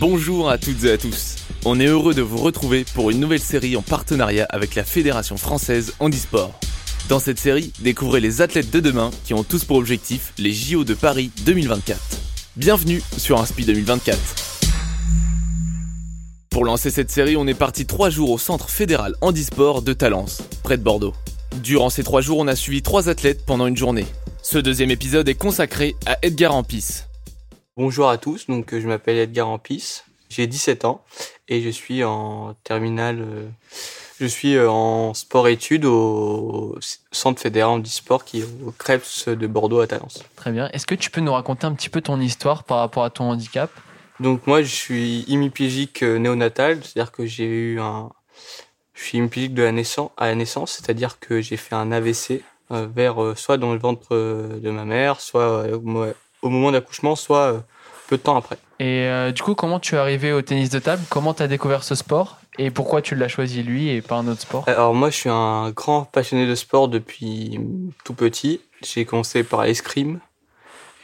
Bonjour à toutes et à tous. On est heureux de vous retrouver pour une nouvelle série en partenariat avec la Fédération française handisport. Dans cette série, découvrez les athlètes de demain qui ont tous pour objectif les JO de Paris 2024. Bienvenue sur Inspi 2024. Pour lancer cette série, on est parti trois jours au centre fédéral handisport de Talence, près de Bordeaux. Durant ces trois jours, on a suivi trois athlètes pendant une journée. Ce deuxième épisode est consacré à Edgar Ampis. Bonjour à tous, donc je m'appelle Edgar Ampis, j'ai 17 ans et je suis en terminale, euh, je suis euh, en sport-études au centre fédéral handisport qui est au Krebs de Bordeaux à Talence. Très bien. Est-ce que tu peux nous raconter un petit peu ton histoire par rapport à ton handicap? Donc moi je suis hémiplégique euh, néonatal, c'est-à-dire que j'ai eu un, je suis hémiplégique de la naissance, à la naissance, c'est-à-dire que j'ai fait un AVC vers soit dans le ventre de ma mère, soit au moment d'accouchement, soit peu de temps après. Et euh, du coup, comment tu es arrivé au tennis de table? Comment tu as découvert ce sport? Et pourquoi tu l'as choisi lui et pas un autre sport? Alors moi, je suis un grand passionné de sport depuis tout petit. J'ai commencé par l'escrime.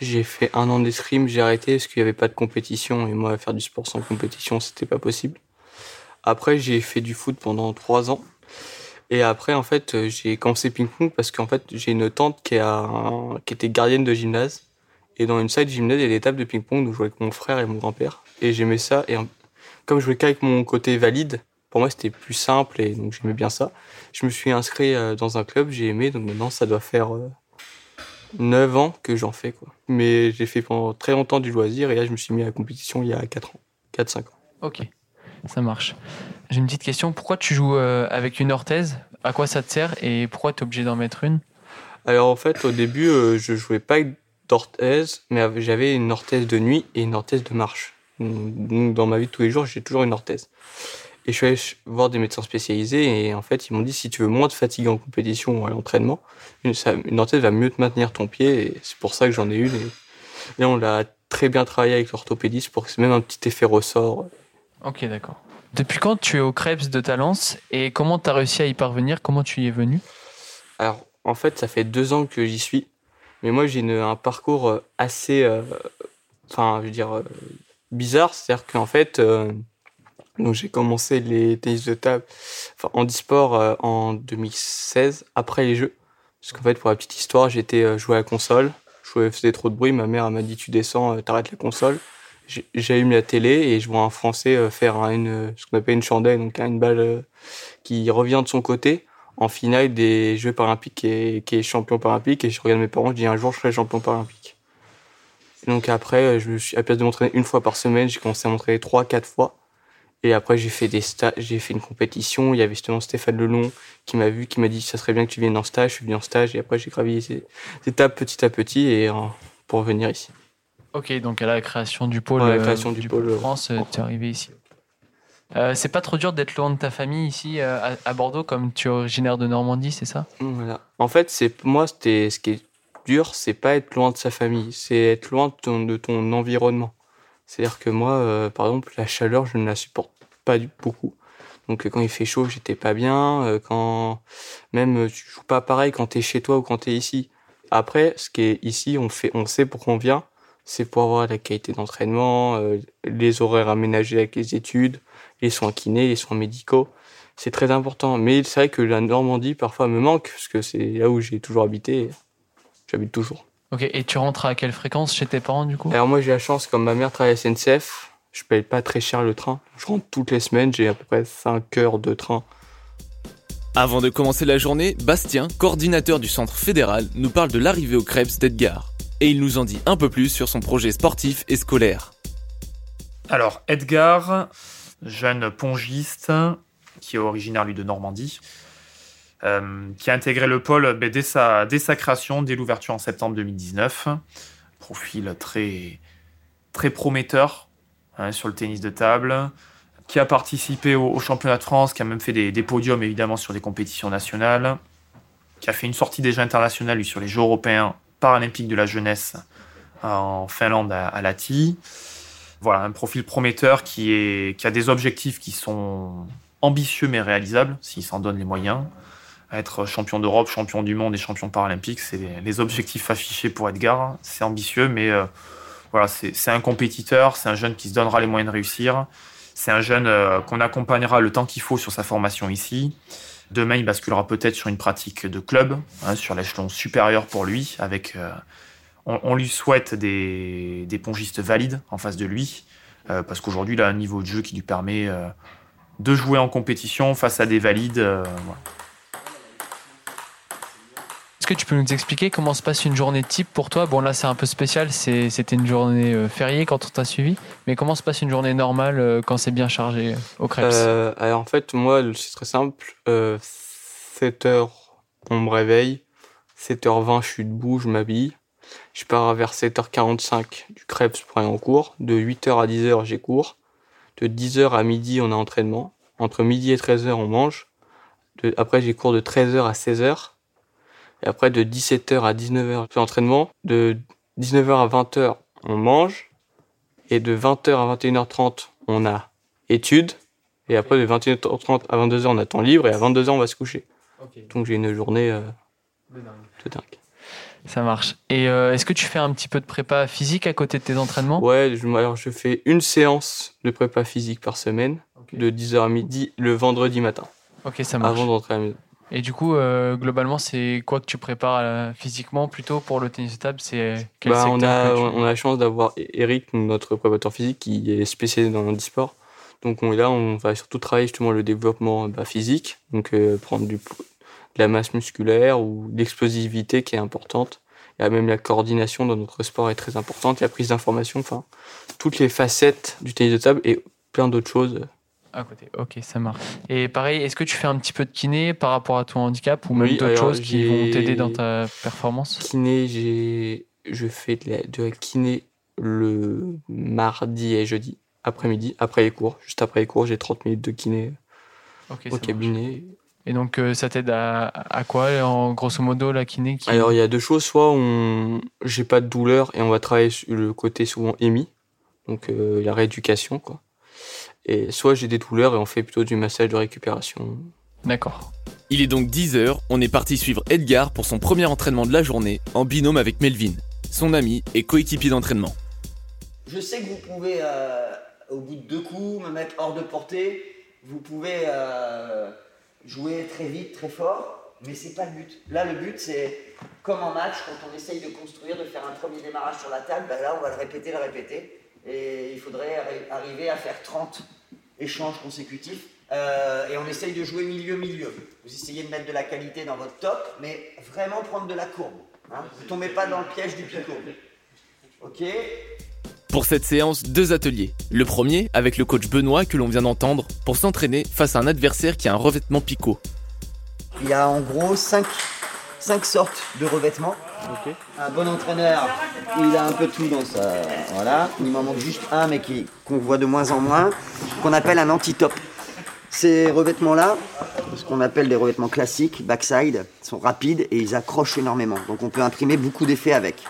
J'ai fait un an d'escrime, j'ai arrêté parce qu'il n'y avait pas de compétition et moi, faire du sport sans compétition, c'était pas possible. Après, j'ai fait du foot pendant trois ans. Et après, en fait, j'ai commencé ping-pong parce qu'en fait, j'ai une tante qui, a qui était gardienne de gymnase et dans une salle de gymnase, il y a des tables de ping-pong où je jouais avec mon frère et mon grand-père. Et j'aimais ça. Et comme je jouais qu'avec mon côté valide, pour moi, c'était plus simple et donc j'aimais bien ça. Je me suis inscrit euh, dans un club, j'ai aimé. Donc maintenant, ça doit faire 9 euh, ans que j'en fais. Quoi. Mais j'ai fait pendant très longtemps du loisir et là, je me suis mis à la compétition il y a 4 ans. 4-5 ans. Ok, ça marche. J'ai une petite question. Pourquoi tu joues euh, avec une orthèse? À quoi ça te sert? Et pourquoi tu es obligé d'en mettre une? Alors en fait, au début, je jouais pas avec d'orthèse, mais j'avais une orthèse de nuit et une orthèse de marche. Donc, dans ma vie de tous les jours, j'ai toujours une orthèse. Et je suis allé voir des médecins spécialisés et en fait, ils m'ont dit si tu veux moins de fatigue en compétition ou à l'entraînement, une, une, orthèse va mieux te maintenir ton pied et c'est pour ça que j'en ai une. Et, et on l'a très bien travaillé avec l'orthopédiste pour que c'est même un petit effet ressort. Ok, d'accord. Depuis quand tu es au Krebs de Talence et comment tu as réussi à y parvenir? Comment tu y es venu? Alors, en fait, ça fait deux ans que j'y suis. Mais moi, j'ai un parcours euh, assez, euh, enfin, je veux dire, euh, bizarre. C'est-à-dire qu'en fait, j'ai commencé les tennis de table, enfin, handisport en 2016, après les Jeux. Parce qu'en fait, pour la petite histoire, j'étais joué à la console. Je faisais trop de bruit. Ma mère m'a dit Tu descends, t'arrêtes la console. J'allume la télé et je vois un Français faire une, ce qu'on appelle une chandelle, donc une balle qui revient de son côté en finale des Jeux paralympiques et qui est champion paralympique. Et je regarde mes parents, je dis un jour je serai champion paralympique. Et donc après, je me suis, à place de m'entraîner une fois par semaine, j'ai commencé à m'entraîner trois, quatre fois. Et après, j'ai fait des stages, j'ai fait une compétition. Il y avait justement Stéphane Lelon qui m'a vu, qui m'a dit ça serait bien que tu viennes en stage. Je suis venu en stage et après, j'ai gravi ces étapes petit à petit et euh, pour venir ici. Ok, donc à la création du pôle, la création du, pôle France, euh, tu es arrivé ici. Euh, c'est pas trop dur d'être loin de ta famille ici euh, à, Bordeaux, comme tu es originaire de Normandie, c'est ça? Voilà. En fait, c'est moi, c'était ce qui est dur, c'est pas être loin de sa famille, c'est être loin de ton, environnement. C'est-à-dire que moi, euh, par exemple, la chaleur, je ne la supporte pas beaucoup. Donc quand il fait chaud, j'étais pas bien. quand même, tu joues pas pareil quand tu es chez toi ou quand tu es ici. Après, ce qui est ici, on fait, on sait pourquoi on vient. C'est pour avoir la qualité d'entraînement, les horaires aménagés avec les études, les soins kinés, les soins médicaux. C'est très important. Mais c'est vrai que la Normandie, parfois, me manque, parce que c'est là où j'ai toujours habité. J'habite toujours. Ok, et tu rentres à quelle fréquence chez tes parents, du coup? Alors moi, j'ai la chance, comme ma mère travaille à SNCF, je paye pas très cher le train. Je rentre toutes les semaines, j'ai à peu près 5 heures de train. Avant de commencer la journée, Bastien, coordinateur du centre fédéral, nous parle de l'arrivée au Krebs d'Edgar. Et il nous en dit un peu plus sur son projet sportif et scolaire. Alors, Edgar, jeune pongiste qui est originaire lui de Normandie, euh, qui a intégré le pôle ben, dès, sa, création, dès l'ouverture en septembre 2019. Profil très, très prometteur hein, sur le tennis de table, qui a participé au, championnat de France, qui a même fait des, podiums évidemment sur des compétitions nationales, qui a fait une sortie déjà internationale lui, sur les Jeux européens paralympiques de la jeunesse en Finlande à, à voilà, un profil prometteur qui, a des objectifs qui sont ambitieux mais réalisables, s'il s'en donne les moyens. Être champion d'Europe, champion du monde et champion paralympique, c'est les, objectifs affichés pour Edgar. C'est ambitieux, mais euh, voilà, c'est un compétiteur, c'est un jeune qui se donnera les moyens de réussir. C'est un jeune qu'on accompagnera le temps qu'il faut sur sa formation ici. Demain, il basculera peut-être sur une pratique de club, hein, sur l'échelon supérieur pour lui. Avec, on, lui souhaite des, des, pongistes valides en face de lui, parce qu'aujourd'hui, il a un niveau de jeu qui lui permet de jouer en compétition face à des valides. Voilà. Est-ce que tu peux nous expliquer comment se passe une journée type pour toi? Bon, là, c'est un peu spécial, c'était une journée euh, fériée quand on t'a suivi, mais comment se passe une journée normale euh, quand c'est bien chargé euh, au Krebs? Alors, en fait, moi, c'est très simple. 7h, on me réveille. 7h20, je suis debout, je m'habille. Je pars vers 7h45 du Krebs pour aller en cours. De 8h à 10h, j'ai cours. De 10h à midi, on a entraînement. Entre midi et 13h, on mange. après, j'ai cours de 13h à 16h. Et après, de 17h à 19h, on entraînement. De 19h à 20h, on mange. Et de 20h à 21h30, on a études. Et après, de 21h30 à 22h, on a temps libre. Et à 22h, on va se coucher. Donc, j'ai une journée euh, de dingue. Ça marche. Et euh, est-ce que tu fais un petit peu de prépa physique à côté de tes entraînements? Ouais, je, alors je fais une séance de prépa physique par semaine, de 10h à midi, le vendredi matin. Ok, ça marche. Avant d'entrer à la maison. Et du coup, euh, globalement, c'est quoi que tu prépares euh, physiquement plutôt pour le tennis de table? C'est bah, on, a, on a la chance d'avoir Eric, notre préparateur physique, qui est spécialisé dans le sport. Donc on est là, on va surtout travailler justement le développement bah, physique, donc prendre du, de la masse musculaire ou l'explosivité qui est importante. Et même la coordination dans notre sport est très importante, la prise d'information, enfin toutes les facettes du tennis de table et plein d'autres choses à côté, ok, ça marche. Et pareil, est-ce que tu fais un petit peu de kiné par rapport à ton handicap ou même d'autres choses qui vont t'aider dans ta performance? Kiné, j'ai, je fais de la, kiné le mardi et jeudi après-midi, après les cours. Juste après les cours, j'ai 30 minutes de kiné au cabinet. Et donc, euh, ça t'aide à, à, quoi, en grosso modo, la kiné Alors, il y a deux choses. Soit on, j'ai pas de douleur et on va travailler sur le côté souvent émis, donc euh, la rééducation, quoi. Et soit j'ai des douleurs et on fait plutôt du massage de récupération. D'accord. Il est donc 10h, on est parti suivre Edgar pour son premier entraînement de la journée en binôme avec Melvin, son ami et coéquipier d'entraînement. Je sais que vous pouvez, euh, au bout de deux coups, me mettre hors de portée. Vous pouvez euh, jouer très vite, très fort, mais c'est pas le but. Là, le but, c'est comme en match, quand on essaye de construire, de faire un premier démarrage sur la table, ben là, on va le répéter, le répéter et il faudrait arriver à faire 30 échanges consécutifs. Euh, et on essaye de jouer milieu-milieu. Vous essayez de mettre de la qualité dans votre top, mais vraiment prendre de la courbe. Hein. Vous ne tombez pas dans le piège du picot. Ok? Pour cette séance, deux ateliers. Le premier avec le coach Benoît que l'on vient d'entendre pour s'entraîner face à un adversaire qui a un revêtement picot. Il y a en gros 5 cinq sortes de revêtements. Un bon entraîneur, il a un peu tout dans sa. Voilà. Il m'en manque juste un, mais qu'on voit de moins en moins, qu'on appelle un anti-top. Ces revêtements-là, ce qu'on appelle des revêtements classiques, backside, sont rapides et ils accrochent énormément. Donc on peut imprimer beaucoup d'effets avec.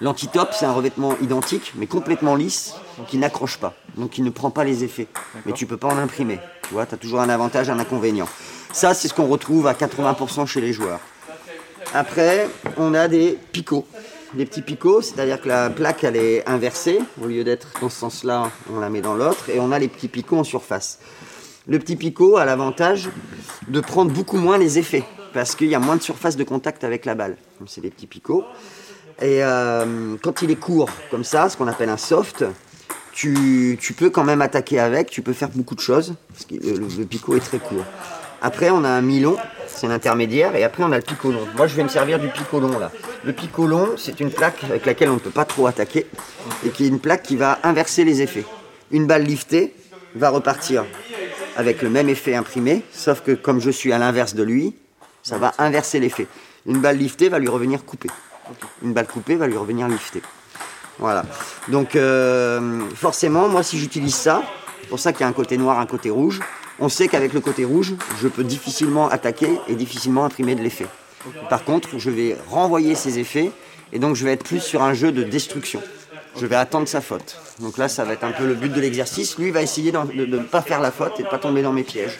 L'anti-top, c'est un revêtement identique, mais complètement lisse, qui n'accroche pas, donc qui ne prend pas les effets. Mais tu peux pas en imprimer. Tu vois, tu as toujours un avantage, un inconvénient. Ça, c'est ce qu'on retrouve à 80% chez les joueurs. Après, on a des picots. Des petits picots, c'est-à-dire que la plaque, elle est inversée. Au lieu d'être dans ce sens-là, on la met dans l'autre. Et on a les petits picots en surface. Le petit picot a l'avantage de prendre beaucoup moins les effets. Parce qu'il y a moins de surface de contact avec la balle. C'est des petits picots. Et euh, quand il est court, comme ça, ce qu'on appelle un soft, tu, peux quand même attaquer avec, tu peux faire beaucoup de choses, parce que le picot est très court. Après, on a un milon, c'est l'intermédiaire, et après, on a le picolon. Moi, je vais me servir du picolon là. Le picolon, c'est une plaque avec laquelle on ne peut pas trop attaquer, et qui est une plaque qui va inverser les effets. Une balle liftée va repartir avec le même effet imprimé, sauf que comme je suis à l'inverse de lui, ça va inverser l'effet. Une balle liftée va lui revenir coupée. Une balle coupée va lui revenir liftée. Voilà. Donc, euh, forcément, moi, si j'utilise ça, c'est pour ça qu'il y a un côté noir, un côté rouge, on sait qu'avec le côté rouge, je peux difficilement attaquer et difficilement imprimer de l'effet. Par contre, je vais renvoyer ces effets et donc je vais être plus sur un jeu de destruction. Je vais attendre sa faute. Donc là, ça va être un peu le but de l'exercice. Lui va essayer de ne pas faire la faute et de ne pas tomber dans mes pièges.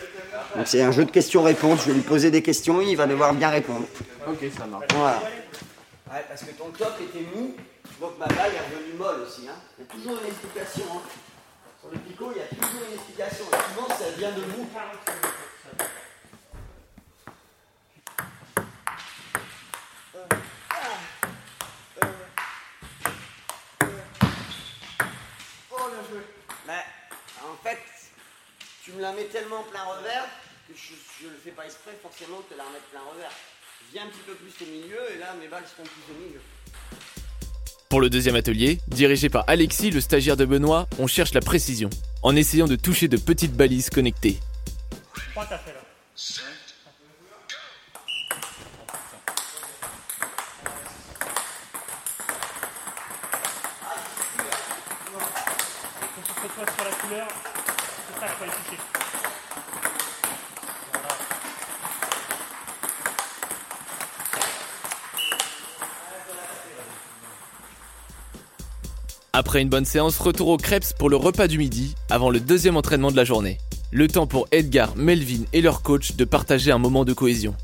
Donc c'est un jeu de questions-réponses. Je vais lui poser des questions et il va devoir bien répondre. Ok, ça marche. Voilà. parce que ton top était mou Donc ma balle est revenue molle aussi. Hein. Il y a toujours une explication. Hein. Sur le picot, il y a toujours une explication. Et souvent, ça vient de vous. Mais en fait, tu me la mets tellement plein revers que je ne le fais pas exprès forcément de te la remettre plein revers. Viens un petit peu plus au milieu et là mes balles seront plus au milieu. Pour le deuxième atelier, dirigé par Alexis, le stagiaire de Benoît, on cherche la précision, en essayant de toucher de petites balises connectées. Après une bonne séance, retour au crêpes pour le repas du midi, avant le deuxième entraînement de la journée. Le temps pour Edgar, Melvin et leur coach de partager un moment de cohésion.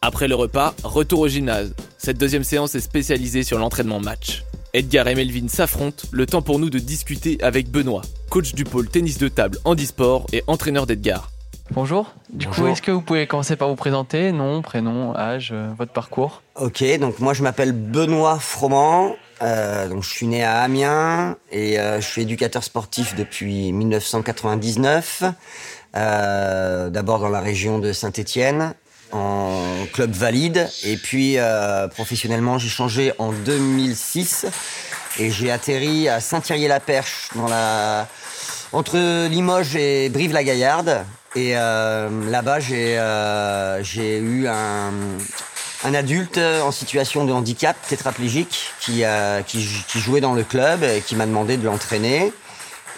Après le repas, retour au gymnase. Cette deuxième séance est spécialisée sur l'entraînement match. Edgar et Melvin s'affrontent, le temps pour nous de discuter avec Benoît, coach du pôle tennis de table handisport et entraîneur d'Edgar. Bonjour. Du coup, est-ce que vous pouvez commencer par vous présenter Nom, prénom, âge, euh, votre parcours? Ok, donc moi je m'appelle Benoît Froment. Euh, donc je suis né à Amiens et euh, je suis éducateur sportif depuis 1999. D'abord dans la région de Saint-Étienne en club valide et puis professionnellement j'ai changé en 2006 et j'ai atterri à Saint-Thierry-la-Perche dans la entre Limoges et Brive-la-Gaillarde et euh, là-bas, j'ai euh, eu un, un, adulte en situation de handicap tétraplégique qui, euh, qui, qui, jouait dans le club et qui m'a demandé de l'entraîner.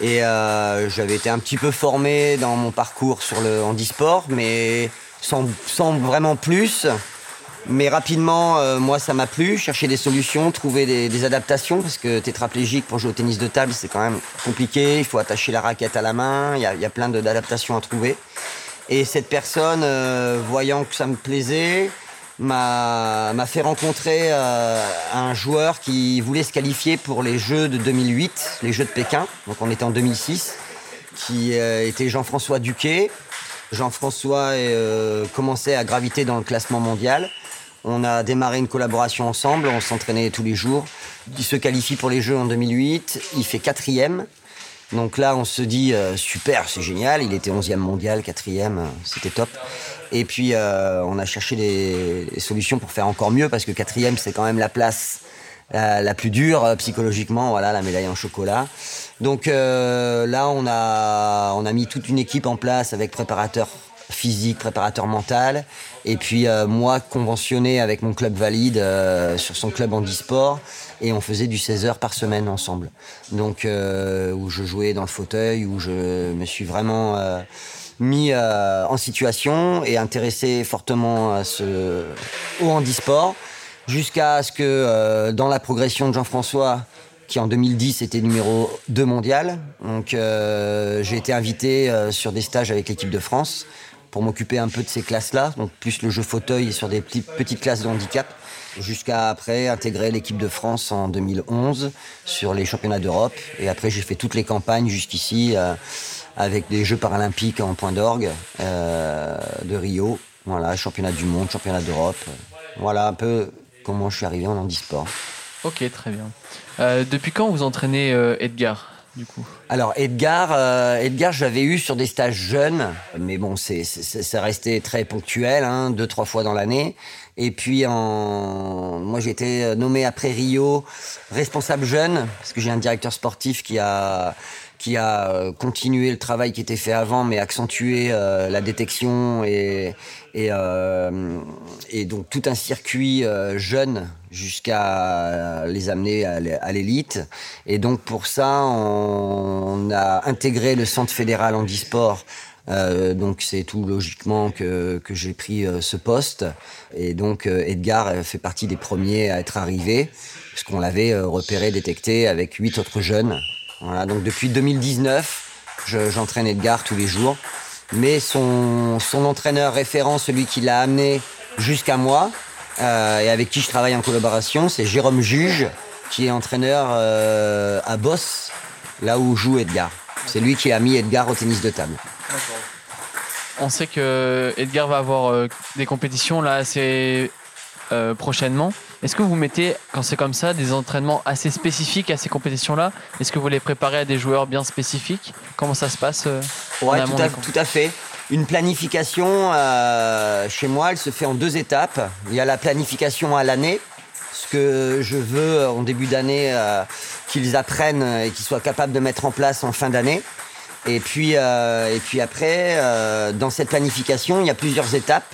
Et euh, j'avais été un petit peu formé dans mon parcours sur le handisport, mais sans, sans vraiment plus. Mais rapidement, euh, moi, ça m'a plu. Chercher des solutions, trouver des, des, adaptations, parce que tétraplégique pour jouer au tennis de table, c'est quand même compliqué. Il faut attacher la raquette à la main. Il y a, y a plein d'adaptations à trouver. Et cette personne, euh, voyant que ça me plaisait, m'a fait rencontrer euh, un joueur qui voulait se qualifier pour les Jeux de 2008, les Jeux de Pékin. Donc on était en 2006, qui était Jean-François Duquet. Jean-François commençait à graviter dans le classement mondial. On a démarré une collaboration ensemble, on s'entraînait tous les jours. Il se qualifie pour les Jeux en 2008, il fait quatrième. Donc là, on se dit, euh, super, c'est génial, il était 11e mondial, quatrième, euh, c'était top. Et puis, euh, on a cherché des, solutions pour faire encore mieux, parce que quatrième, c'est quand même la place la plus dure psychologiquement, voilà, la médaille en chocolat. Donc là, on a, on a mis toute une équipe en place avec préparateur physique, préparateur mental. Et puis euh, moi, conventionné avec mon club valide euh, sur son club handisport. Et on faisait du 16 heures par semaine ensemble. Donc euh, où je jouais dans le fauteuil, où je me suis vraiment mis en situation et intéressé fortement à ce, au handisport. Jusqu'à ce que dans la progression de Jean-François, qui en 2010 était numéro 2 mondial. Donc j'ai été invité sur des stages avec l'équipe de France pour m'occuper un peu de ces classes-là, donc plus le jeu fauteuil sur des petites classes de handicap, jusqu'à après intégrer l'équipe de France en 2011 sur les championnats d'Europe. Et après, j'ai fait toutes les campagnes jusqu'ici euh, avec des Jeux paralympiques en point d'orgue euh, de Rio. Voilà, championnat du monde, championnat d'Europe. Voilà un peu comment je suis arrivé en handisport. Ok, très bien. Euh, depuis quand vous entraînez Edgar? Alors Edgar, euh, Edgar, j'avais eu sur des stages jeunes, mais bon, c'est ça restait très ponctuel, hein, deux trois fois dans l'année. Et puis en, moi j'ai été nommé après Rio responsable jeune parce que j'ai un directeur sportif qui a qui a euh, continué le travail qui était fait avant, mais accentué euh, la détection et, et, euh, et, donc tout un circuit jeune jusqu'à les amener à l'élite. Et donc pour ça, on, a intégré le centre fédéral handisport. Euh, donc c'est tout logiquement que, j'ai pris ce poste. Et donc Edgar fait partie des premiers à être arrivé, puisqu'on l'avait repéré, détecté avec huit autres jeunes voilà, donc depuis 2019, j'entraîne Edgar tous les jours. Mais son entraîneur référent, celui qui l'a amené jusqu'à moi, euh, et avec qui je travaille en collaboration, c'est Jérôme Juge, qui est entraîneur à Boss, là où joue Edgar. C'est lui qui a mis Edgar au tennis de table. On sait que Edgar va avoir des compétitions là assez prochainement. Est-ce que vous mettez, quand c'est comme ça, des entraînements assez spécifiques à ces compétitions-là? Est-ce que vous les préparez à des joueurs bien spécifiques? Comment ça se passe euh, Oui, tout, à fait. Une planification, euh, chez moi, elle se fait en deux étapes. Il y a la planification à l'année, ce que je veux en début d'année euh, qu'ils apprennent et qu'ils soient capables de mettre en place en fin d'année. Et puis, et puis après, dans cette planification, il y a plusieurs étapes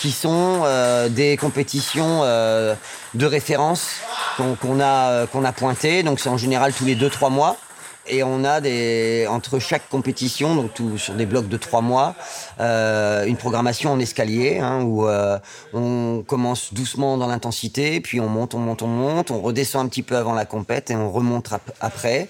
qui sont euh, des compétitions euh, de référence qu'on a, euh, qu'on a pointées. Donc c'est en général tous les 2-3 mois. Et on a des, entre chaque compétition, sur des blocs de trois mois, euh, une programmation en escalier hein, où euh, on commence doucement dans l'intensité, puis on monte, on monte, on monte, on redescend un petit peu avant la compète et on remonte après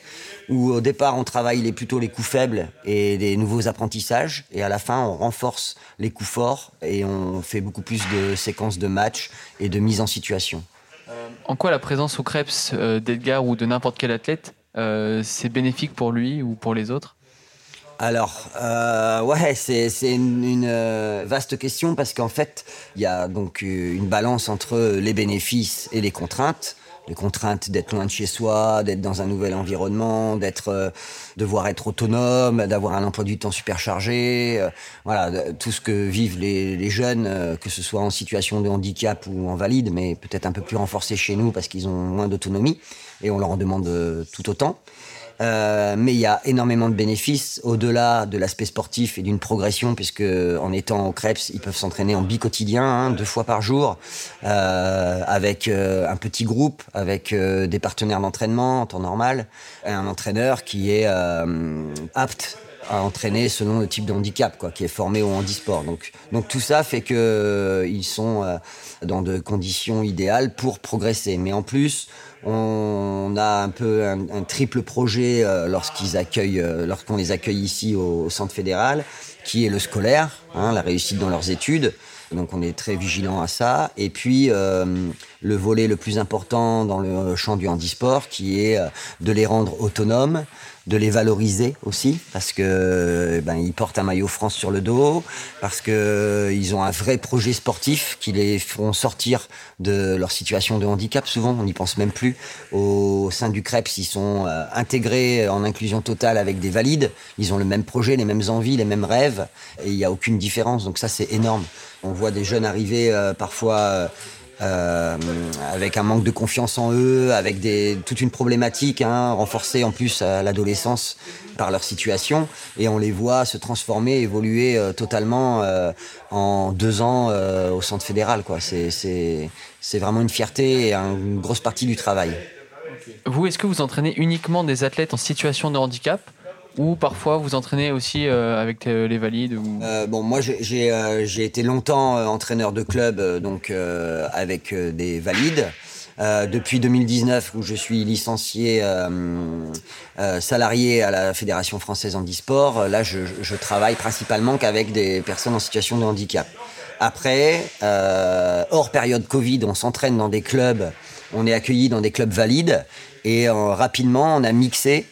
où au départ on travaille plutôt les coups faibles et des nouveaux apprentissages, et à la fin on renforce les coups forts et on fait beaucoup plus de séquences de matchs et de mise en situation. En quoi la présence au Krebs euh, d'Edgar ou de n'importe quel athlète, c'est bénéfique pour lui ou pour les autres? Alors, euh, ouais, c'est une, une, vaste question parce qu'en fait, il y a donc une balance entre les bénéfices et les contraintes les contraintes d'être loin de chez soi, d'être dans un nouvel environnement, d'être, euh, devoir être autonome, d'avoir un emploi du temps super chargé, euh, voilà, tout ce que vivent les, jeunes, euh, que ce soit en situation de handicap ou en valide, mais peut-être un peu plus renforcé chez nous parce qu'ils ont moins d'autonomie et on leur en demande tout autant. Euh, mais il y a énormément de bénéfices. Au-delà de l'aspect sportif et d'une progression, puisque en étant au Krebs, ils peuvent s'entraîner en bi-quotidien, hein, deux fois par jour, euh, avec euh, un petit groupe, avec des partenaires d'entraînement en temps normal, un entraîneur qui est apte à entraîner selon le type de handicap, quoi, qui est formé au handisport. Donc, donc tout ça fait que ils sont dans de conditions idéales pour progresser. Mais en plus, on a un peu un, triple projet euh, lorsqu'ils accueillent, euh, lorsqu'on les accueille ici au, centre fédéral, qui est le scolaire, hein, la réussite dans leurs études. Donc on est très vigilant à ça. Et puis euh, le volet le plus important dans le champ du handisport, qui est de les rendre autonomes, de les valoriser aussi parce que ben, ils portent un maillot France sur le dos, parce que ils ont un vrai projet sportif qui les feront sortir de leur situation de handicap. Souvent, on n'y pense même plus. Au sein du CREPS, ils sont euh, intégrés en inclusion totale avec des valides. Ils ont le même projet, les mêmes envies, les mêmes rêves, et il n'y a aucune différence. Donc ça, c'est énorme. On voit des jeunes arriver euh, parfois. Euh, euh, avec un manque de confiance en eux, avec des, toute une problématique hein, renforcée en plus à l'adolescence par leur situation, et on les voit se transformer, évoluer euh, totalement euh, en deux ans au centre fédéral. C'est vraiment une fierté et une grosse partie du travail. Vous, est-ce que vous entraînez uniquement des athlètes en situation de handicap ou parfois vous entraînez aussi euh, avec les valides ou... Euh, bon, moi j'ai euh, été longtemps entraîneur de club donc avec des valides. depuis 2019 où je suis licencié salarié à la Fédération française handisport, là je, je travaille principalement qu'avec des personnes en situation de handicap. Après, hors période Covid, on s'entraîne dans des clubs, on est accueilli dans des clubs valides et rapidement on a mixé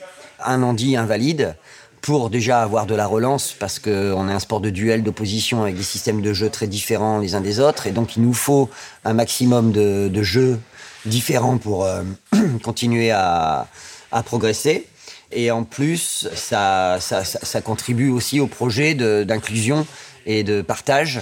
un handi invalide pour déjà avoir de la relance parce qu'on est un sport de duel, d'opposition avec des systèmes de jeu très différents les uns des autres et donc il nous faut un maximum de, jeux différents pour euh, continuer à, progresser. Et en plus, ça, ça contribue aussi au projet d'inclusion et de partage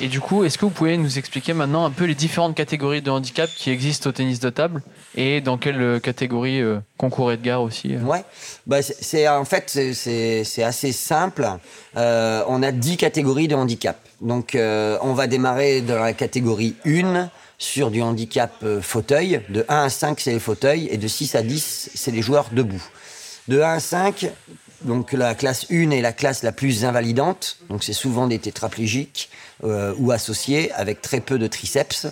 et du coup, est-ce que vous pouvez nous expliquer maintenant un peu les différentes catégories de handicap qui existent au tennis de table? Et dans quelle euh, catégorie euh, concourt Edgar aussi euh? Ouais, bah c'est en fait c'est assez simple. on a 10 catégories de handicap. Donc on va démarrer dans la catégorie 1 sur du handicap fauteuil. De 1 à 5 c'est les fauteuils et de 6 à 10 c'est les joueurs debout. De 1 à 5, donc la classe 1 est la classe la plus invalidante, donc c'est souvent des tétraplégiques euh, ou associés avec très peu de triceps.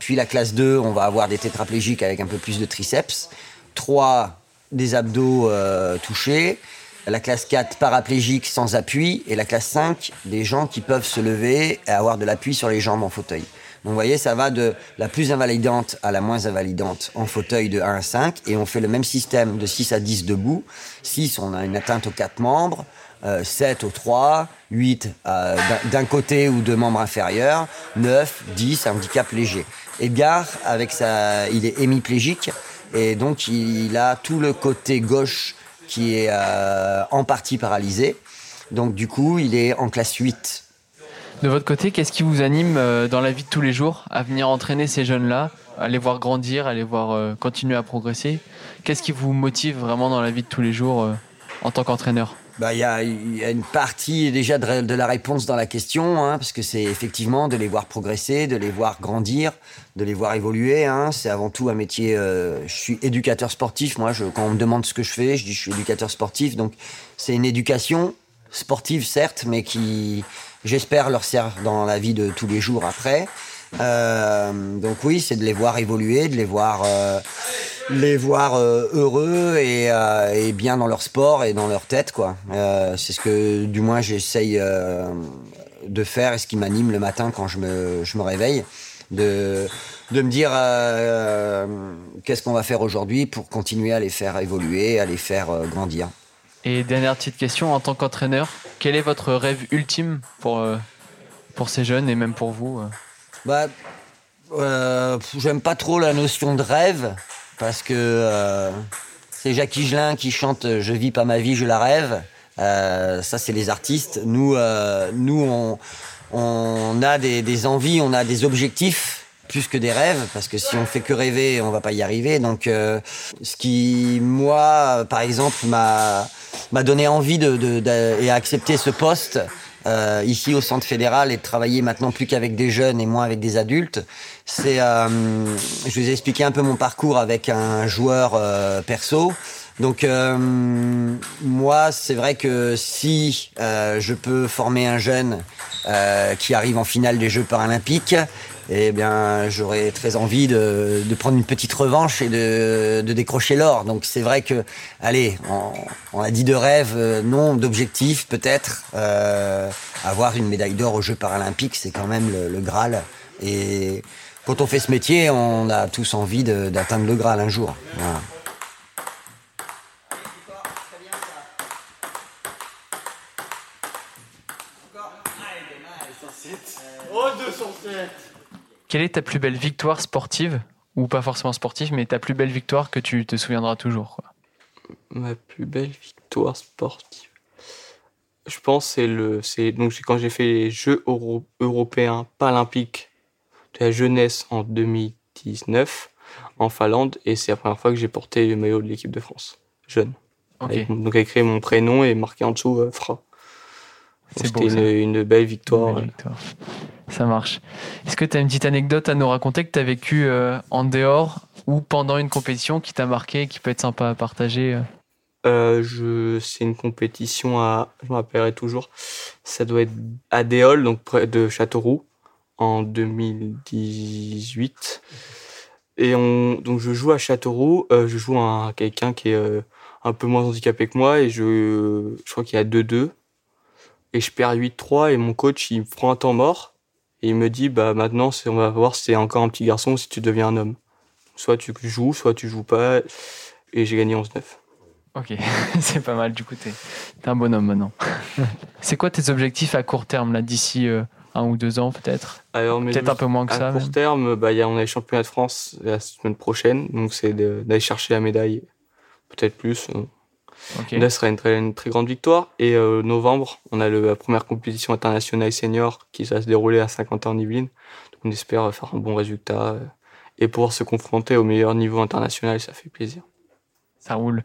Puis la classe 2, on va avoir des tétraplégiques avec un peu plus de triceps. 3, des abdos euh, touchés. La classe 4, paraplégique sans appui. Et la classe 5, des gens qui peuvent se lever et avoir de l'appui sur les jambes en fauteuil. Donc vous voyez, ça va de la plus invalidante à la moins invalidante en fauteuil de 1 à 5. Et on fait le même système de 6 à 10 debout. 6, on a une atteinte aux 4 membres. 7 aux 3, 8 d'un côté ou deux membres inférieurs, 9, 10, handicap léger. Edgar, avec sa, il est hémiplégique et donc il a tout le côté gauche qui est euh, en partie paralysé. Donc du coup, il est en classe 8. De votre côté, qu'est-ce qui vous anime euh, dans la vie de tous les jours à venir entraîner ces jeunes-là, à les voir grandir, à les voir euh, continuer à progresser? Qu'est-ce qui vous motive vraiment dans la vie de tous les jours en tant qu'entraîneur? Bah, il y, a, y, a, une partie déjà de, la réponse dans la question, hein, parce que c'est effectivement de les voir progresser, de les voir grandir, de les voir évoluer. Hein. C'est avant tout un métier. Euh, je suis éducateur sportif. Moi, je, quand on me demande ce que je fais, je dis je suis éducateur sportif. Donc, c'est une éducation sportive, certes, mais qui, j'espère, leur sert dans la vie de tous les jours après. Euh, donc oui, c'est de les voir évoluer, de les voir, euh, les voir euh, heureux et, et, bien dans leur sport et dans leur tête, quoi. c'est ce que, du moins, j'essaye de faire et ce qui m'anime le matin quand je me, je me réveille, de, de me dire qu'est-ce qu'on va faire aujourd'hui pour continuer à les faire évoluer, à les faire grandir. Et dernière petite question, en tant qu'entraîneur, quel est votre rêve ultime pour, pour ces jeunes et même pour vous bah, euh, J'aime pas trop la notion de rêve, parce que euh, c'est Jacques Higelin qui chante euh, Je vis pas ma vie, je la rêve. ça, c'est les artistes. Nous, nous on, a des, envies, on a des objectifs plus que des rêves, parce que si on fait que rêver, on va pas y arriver. Donc, ce qui, moi, par exemple, m'a donné envie de, de, de, et accepté ce poste, euh, ici au centre fédéral et de travailler maintenant plus qu'avec des jeunes et moins avec des adultes. C'est, euh, je vous ai expliqué un peu mon parcours avec un joueur euh, perso. Donc moi, c'est vrai que si je peux former un jeune qui arrive en finale des Jeux paralympiques, eh bien, j'aurais très envie de, de, prendre une petite revanche et de, de décrocher l'or. Donc, c'est vrai que, allez, on, on, a dit de rêve, euh, non, d'objectif peut-être. Euh, avoir une médaille d'or aux Jeux paralympiques, c'est quand même le, le, Graal. Et quand on fait ce métier, on a tous envie d'atteindre le Graal un jour. Voilà. Oh, 207 quelle est ta plus belle victoire sportive ou pas forcément sportive, mais ta plus belle victoire que tu te souviendras toujours quoi? Ma plus belle victoire sportive. Je pense c'est le c'est donc quand j'ai fait les Jeux européens paralympiques de la jeunesse en 2019 en Finlande et c'est la première fois que j'ai porté le maillot de l'équipe de France jeune. donc avec écrit mon prénom et marqué en dessous euh, Fra. C'était une, une, belle victoire. Une belle victoire. Ça marche. Est-ce que tu as une petite anecdote à nous raconter que tu as vécu euh, en dehors ou pendant une compétition qui t'a marqué, qui peut être sympa à partager euh? je, c'est une compétition à, je me rappellerai toujours, ça doit être à Déol, donc près de Châteauroux, en 2018. Et on, donc je joue à Châteauroux, euh, je joue à quelqu'un qui est un peu moins handicapé que moi et je, je crois qu'il y a 2-2. Et je perds 8-3 et mon coach il me prend un temps mort et il me dit, bah maintenant, on va voir si c'est encore un petit garçon ou si tu deviens un homme. Soit tu joues, soit tu joues pas. Et j'ai gagné 11-9. Ok, c'est pas mal. Du coup, t'es es un bonhomme maintenant. c'est quoi tes objectifs à court terme, là, d'ici euh, un ou deux ans, peut-être Peut-être un peu moins que ça. À court terme, bah, y a, on a les championnats de France la semaine prochaine. Donc, c'est d'aller chercher la médaille. Peut-être plus. Là, ce sera une très, une très grande victoire. Et euh, novembre, on a le, la première compétition internationale senior qui va se dérouler à Saint-Quentin-en-Yvelines. On espère faire un bon résultat euh, et pouvoir se confronter au meilleur niveau international. Ça fait plaisir. Ça roule.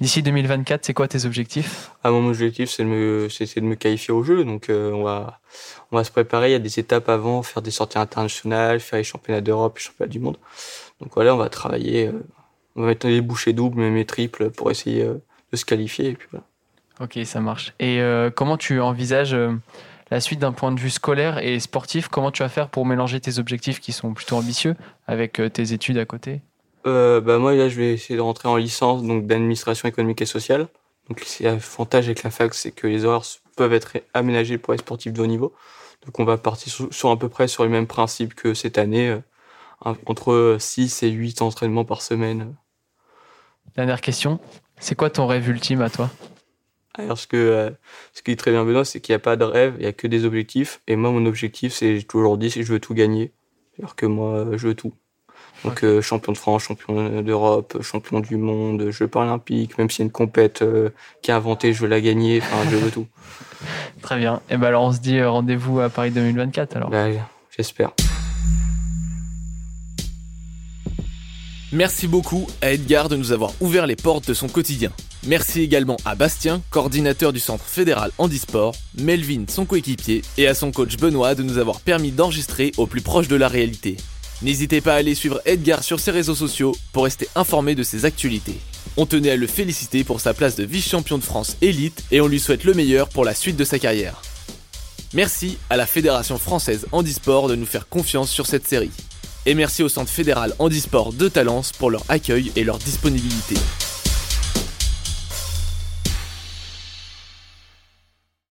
D'ici 2024, c'est quoi tes objectifs? Ah, Mon objectif, c'est de, me, de me qualifier au jeu. Donc, euh, on, va, on va se préparer. Il y a des étapes avant, faire des sorties internationales, faire les championnats d'Europe, les championnats du monde. Donc voilà, on va travailler. Euh, on va mettre les bouchées doubles, même les triples pour essayer euh, de se qualifier. Et puis voilà. Ok, ça marche. Et comment tu envisages la suite d'un point de vue scolaire et sportif? Comment tu vas faire pour mélanger tes objectifs qui sont plutôt ambitieux avec tes études à côté? Euh, bah moi là je vais essayer de rentrer en licence donc d'administration économique et sociale. Donc l'avantage avec la fac c'est que les horaires peuvent être aménagés pour les sportifs de haut niveau. Donc on va partir sur, à peu près sur les mêmes principes que cette année, euh, entre 6 et 8 entraînements par semaine. Dernière question, c'est quoi ton rêve ultime à toi? Alors, ce, que, euh, ce qui est très bien, Benoît, c'est qu'il n'y a pas de rêve, il n'y a que des objectifs. Et moi, mon objectif, c'est, j'ai toujours dit, c'est que je veux tout gagner. Alors que moi, je veux tout. Donc, euh, champion de France, champion d'Europe, champion du monde, Jeux paralympiques, même s'il y a une compète euh, qui a inventé, je veux la gagner. Enfin, je veux tout. Très bien. Et ben alors, on se dit rendez-vous à Paris 2024 alors. Bah, j'espère. Merci beaucoup à Edgar de nous avoir ouvert les portes de son quotidien. Merci également à Bastien, coordinateur du Centre fédéral handisport, Melvin, son coéquipier, et à son coach Benoît de nous avoir permis d'enregistrer au plus proche de la réalité. N'hésitez pas à aller suivre Edgar sur ses réseaux sociaux pour rester informé de ses actualités. On tenait à le féliciter pour sa place de vice-champion de France élite et on lui souhaite le meilleur pour la suite de sa carrière. Merci à la Fédération française handisport de nous faire confiance sur cette série. Et merci au Centre fédéral handisport de Talence pour leur accueil et leur disponibilité.